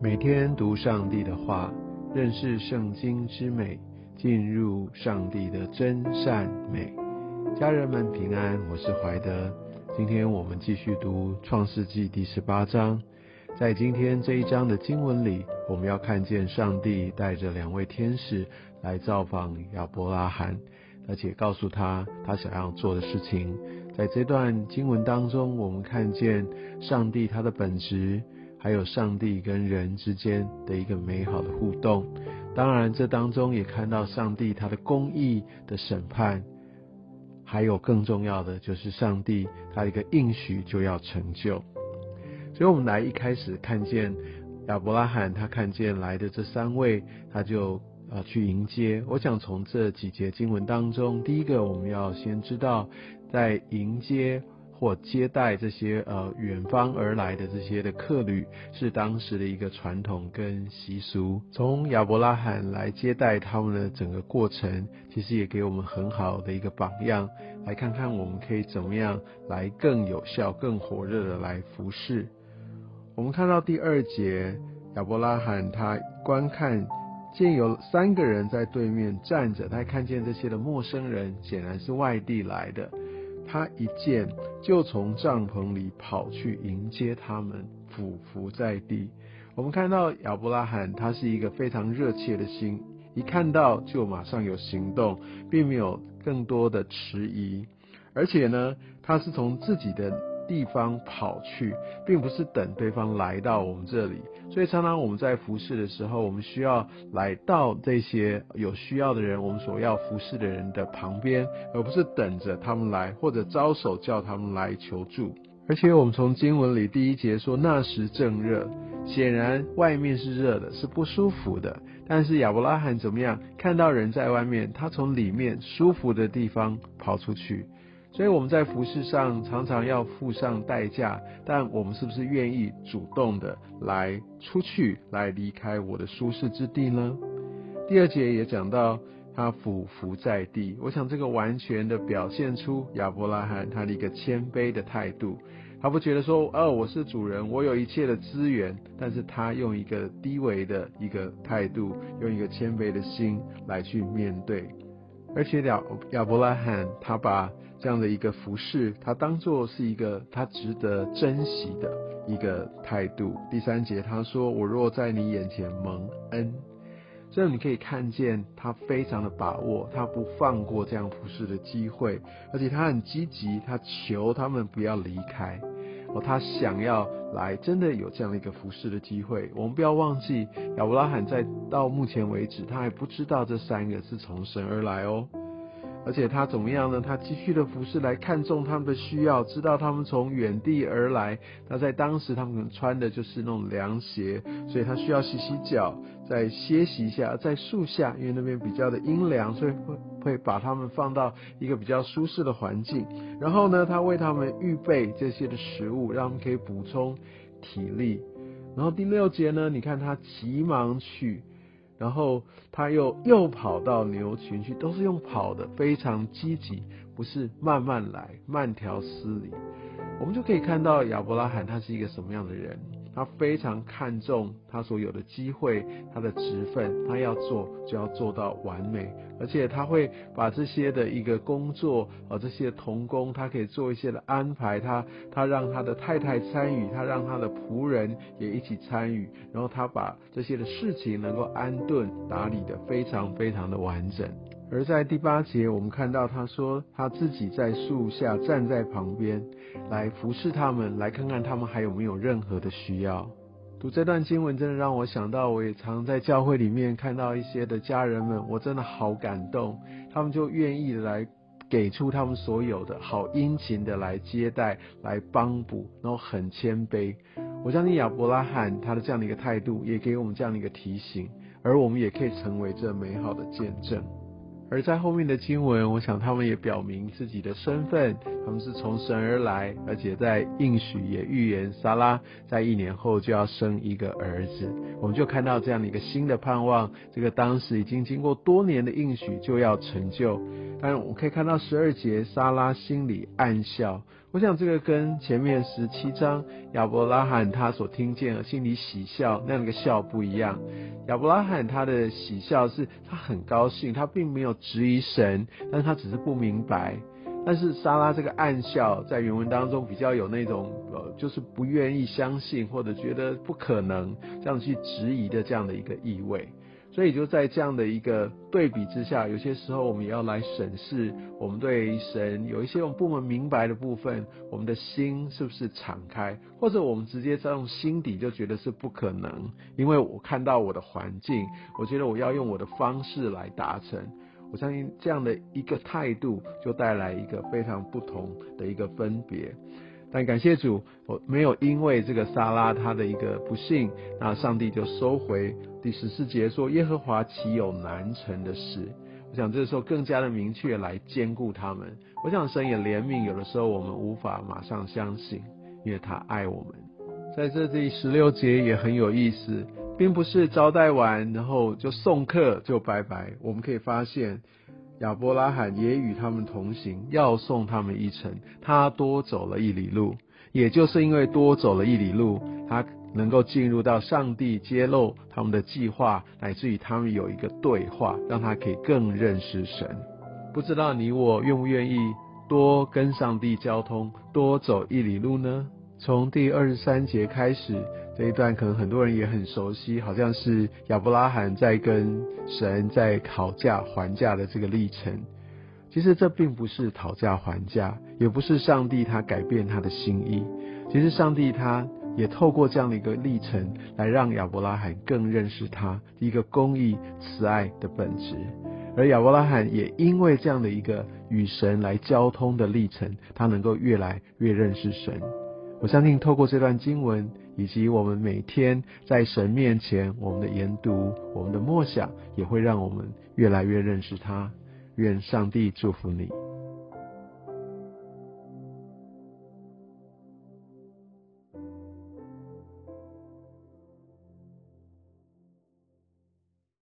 每天读上帝的话，认识圣经之美，进入上帝的真善美。家人们平安，我是怀德。今天我们继续读创世纪第十八章。在今天这一章的经文里，我们要看见上帝带着两位天使来造访亚伯拉罕，而且告诉他他想要做的事情。在这段经文当中，我们看见上帝他的本质。还有上帝跟人之间的一个美好的互动，当然这当中也看到上帝他的公义的审判，还有更重要的就是上帝他一个应许就要成就。所以，我们来一开始看见亚伯拉罕，他看见来的这三位，他就呃去迎接。我想从这几节经文当中，第一个我们要先知道，在迎接。或接待这些呃远方而来的这些的客旅，是当时的一个传统跟习俗。从亚伯拉罕来接待他们的整个过程，其实也给我们很好的一个榜样，来看看我们可以怎么样来更有效、更火热的来服侍。我们看到第二节，亚伯拉罕他观看见有三个人在对面站着，他看见这些的陌生人显然是外地来的。他一见就从帐篷里跑去迎接他们，俯伏在地。我们看到亚伯拉罕，他是一个非常热切的心，一看到就马上有行动，并没有更多的迟疑，而且呢，他是从自己的。地方跑去，并不是等对方来到我们这里，所以常常我们在服侍的时候，我们需要来到这些有需要的人，我们所要服侍的人的旁边，而不是等着他们来，或者招手叫他们来求助。而且我们从经文里第一节说那时正热，显然外面是热的，是不舒服的。但是亚伯拉罕怎么样？看到人在外面，他从里面舒服的地方跑出去。所以我们在服饰上常常要付上代价，但我们是不是愿意主动的来出去，来离开我的舒适之地呢？第二节也讲到他俯伏在地，我想这个完全的表现出亚伯拉罕他的一个谦卑的态度，他不觉得说哦我是主人，我有一切的资源，但是他用一个低微的一个态度，用一个谦卑的心来去面对，而且亚亚伯拉罕他把。这样的一个服饰，他当做是一个他值得珍惜的一个态度。第三节他说：“我若在你眼前蒙恩。”所以你可以看见他非常的把握，他不放过这样服侍的机会，而且他很积极，他求他们不要离开哦，他想要来真的有这样的一个服侍的机会。我们不要忘记，亚伯拉罕在到目前为止，他还不知道这三个是从神而来哦。而且他怎么样呢？他继续的服侍来看重他们的需要，知道他们从远地而来。那在当时，他们可能穿的就是那种凉鞋，所以他需要洗洗脚，再歇息一下，在树下，因为那边比较的阴凉，所以会会把他们放到一个比较舒适的环境。然后呢，他为他们预备这些的食物，让他们可以补充体力。然后第六节呢，你看他急忙去。然后他又又跑到牛群去，都是用跑的，非常积极，不是慢慢来，慢条斯理。我们就可以看到亚伯拉罕他是一个什么样的人。他非常看重他所有的机会，他的职分，他要做就要做到完美，而且他会把这些的一个工作，呃，这些童工，他可以做一些的安排，他他让他的太太参与，他让他的仆人也一起参与，然后他把这些的事情能够安顿打理的非常非常的完整。而在第八节，我们看到他说他自己在树下站在旁边，来服侍他们，来看看他们还有没有任何的需要。读这段经文，真的让我想到，我也常在教会里面看到一些的家人们，我真的好感动，他们就愿意来给出他们所有的，好殷勤的来接待，来帮补，然后很谦卑。我相信亚伯拉罕他的这样的一个态度，也给我们这样的一个提醒，而我们也可以成为这美好的见证。而在后面的经文，我想他们也表明自己的身份，他们是从神而来，而且在应许也预言撒拉在一年后就要生一个儿子。我们就看到这样的一个新的盼望，这个当时已经经过多年的应许就要成就。当然，我们可以看到十二节，撒拉心里暗笑。我想这个跟前面十七章亚伯拉罕他所听见的心里喜笑那样个笑不一样。亚伯拉罕他的喜笑是他很高兴，他并没有质疑神，但是他只是不明白。但是莎拉这个暗笑在原文当中比较有那种呃，就是不愿意相信或者觉得不可能这样去质疑的这样的一个意味。所以就在这样的一个对比之下，有些时候我们也要来审视我们对神有一些我们不能明白的部分，我们的心是不是敞开，或者我们直接在用心底就觉得是不可能，因为我看到我的环境，我觉得我要用我的方式来达成。我相信这样的一个态度，就带来一个非常不同的一个分别。但感谢主，我没有因为这个撒拉他的一个不幸，那上帝就收回第十四节说耶和华岂有难成的事？我想这时候更加的明确来兼顾他们。我想神也怜悯，有的时候我们无法马上相信，因为他爱我们。在这第十六节也很有意思，并不是招待完然后就送客就拜拜。我们可以发现。亚伯拉罕也与他们同行，要送他们一程。他多走了一里路，也就是因为多走了一里路，他能够进入到上帝揭露他们的计划，乃至于他们有一个对话，让他可以更认识神。不知道你我愿不愿意多跟上帝交通，多走一里路呢？从第二十三节开始。这一段可能很多人也很熟悉，好像是亚伯拉罕在跟神在讨价还价的这个历程。其实这并不是讨价还价，也不是上帝他改变他的心意。其实上帝他也透过这样的一个历程，来让亚伯拉罕更认识他一个公义慈爱的本质。而亚伯拉罕也因为这样的一个与神来交通的历程，他能够越来越认识神。我相信透过这段经文。以及我们每天在神面前，我们的研读、我们的默想，也会让我们越来越认识他。愿上帝祝福你。